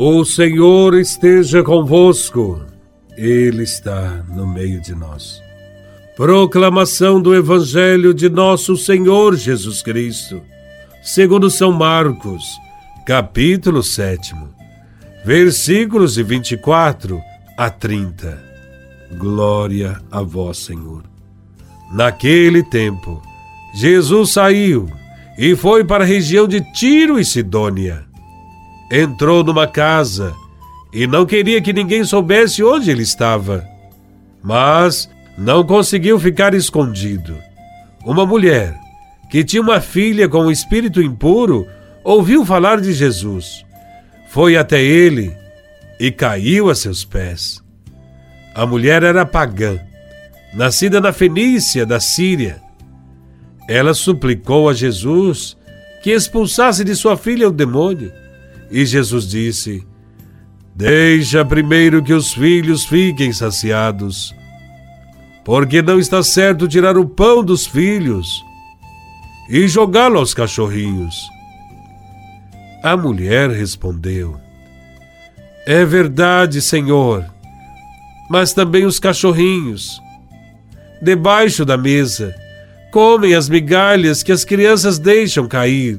O Senhor esteja convosco, Ele está no meio de nós. Proclamação do Evangelho de Nosso Senhor Jesus Cristo, segundo São Marcos, capítulo 7, versículos de 24 a 30. Glória a Vós, Senhor. Naquele tempo, Jesus saiu e foi para a região de Tiro e Sidônia entrou numa casa e não queria que ninguém soubesse onde ele estava. Mas não conseguiu ficar escondido. Uma mulher, que tinha uma filha com um espírito impuro, ouviu falar de Jesus. Foi até ele e caiu a seus pés. A mulher era pagã, nascida na Fenícia, da Síria. Ela suplicou a Jesus que expulsasse de sua filha o demônio. E Jesus disse: Deixa primeiro que os filhos fiquem saciados, porque não está certo tirar o pão dos filhos e jogá-lo aos cachorrinhos. A mulher respondeu: É verdade, Senhor, mas também os cachorrinhos, debaixo da mesa, comem as migalhas que as crianças deixam cair.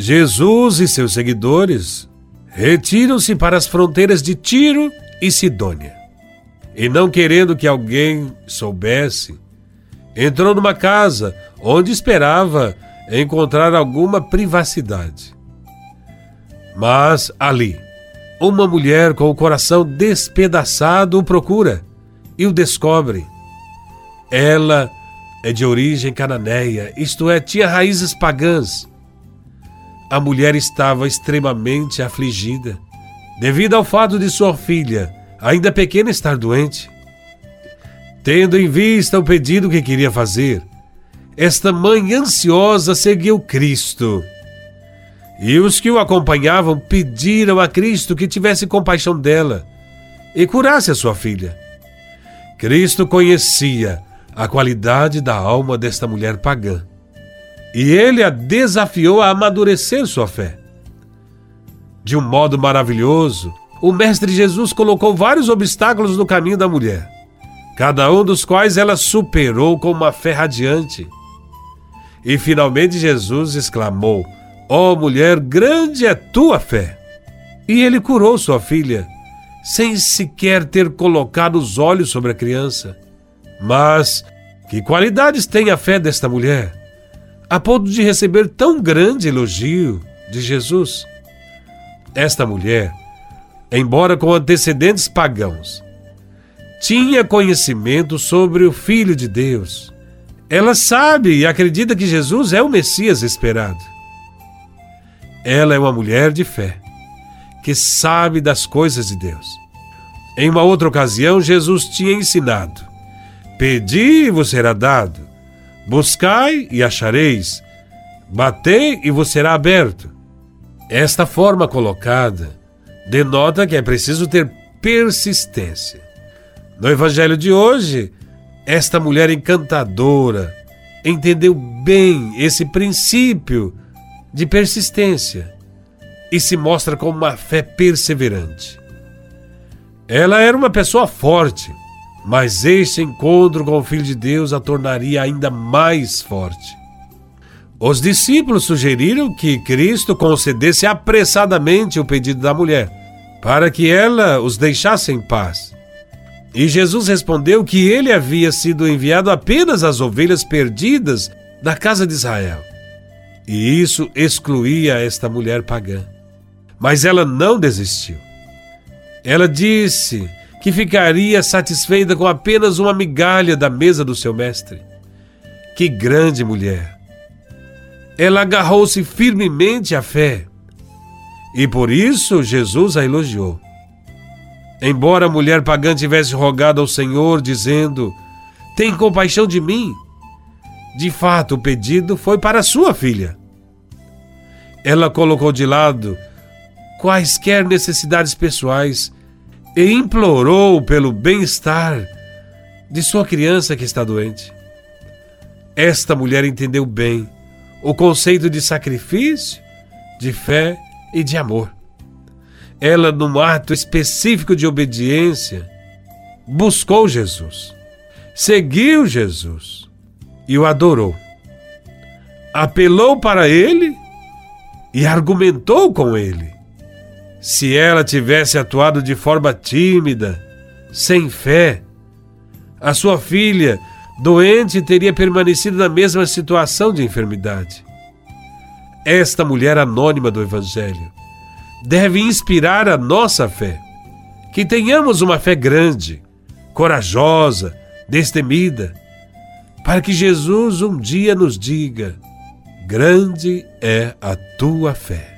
Jesus e seus seguidores retiram-se para as fronteiras de Tiro e Sidônia. E não querendo que alguém soubesse, entrou numa casa onde esperava encontrar alguma privacidade. Mas ali, uma mulher com o coração despedaçado o procura e o descobre. Ela é de origem cananeia, isto é, tinha raízes pagãs a mulher estava extremamente afligida, devido ao fato de sua filha, ainda pequena, estar doente. Tendo em vista o pedido que queria fazer, esta mãe ansiosa seguiu Cristo. E os que o acompanhavam pediram a Cristo que tivesse compaixão dela e curasse a sua filha. Cristo conhecia a qualidade da alma desta mulher pagã e ele a desafiou a amadurecer sua fé. De um modo maravilhoso, o Mestre Jesus colocou vários obstáculos no caminho da mulher, cada um dos quais ela superou com uma fé radiante. E finalmente Jesus exclamou: Ó oh, mulher, grande é tua fé! E ele curou sua filha, sem sequer ter colocado os olhos sobre a criança. Mas que qualidades tem a fé desta mulher? A ponto de receber tão grande elogio de Jesus. Esta mulher, embora com antecedentes pagãos, tinha conhecimento sobre o Filho de Deus. Ela sabe e acredita que Jesus é o Messias esperado. Ela é uma mulher de fé, que sabe das coisas de Deus. Em uma outra ocasião, Jesus tinha ensinado: Pedi e vos será dado, Buscai e achareis, batei e vos será aberto. Esta forma colocada denota que é preciso ter persistência. No evangelho de hoje, esta mulher encantadora entendeu bem esse princípio de persistência e se mostra com uma fé perseverante. Ela era uma pessoa forte mas este encontro com o Filho de Deus a tornaria ainda mais forte. Os discípulos sugeriram que Cristo concedesse apressadamente o pedido da mulher, para que ela os deixasse em paz. E Jesus respondeu que ele havia sido enviado apenas às ovelhas perdidas da casa de Israel. E isso excluía esta mulher pagã. Mas ela não desistiu. Ela disse que ficaria satisfeita com apenas uma migalha da mesa do seu mestre. Que grande mulher! Ela agarrou-se firmemente à fé e por isso Jesus a elogiou. Embora a mulher pagã tivesse rogado ao Senhor, dizendo: Tem compaixão de mim, de fato o pedido foi para sua filha. Ela colocou de lado quaisquer necessidades pessoais e implorou pelo bem-estar de sua criança que está doente. Esta mulher entendeu bem o conceito de sacrifício, de fé e de amor. Ela, num ato específico de obediência, buscou Jesus, seguiu Jesus e o adorou. Apelou para ele e argumentou com ele. Se ela tivesse atuado de forma tímida, sem fé, a sua filha, doente, teria permanecido na mesma situação de enfermidade. Esta mulher anônima do Evangelho deve inspirar a nossa fé. Que tenhamos uma fé grande, corajosa, destemida, para que Jesus um dia nos diga: Grande é a tua fé.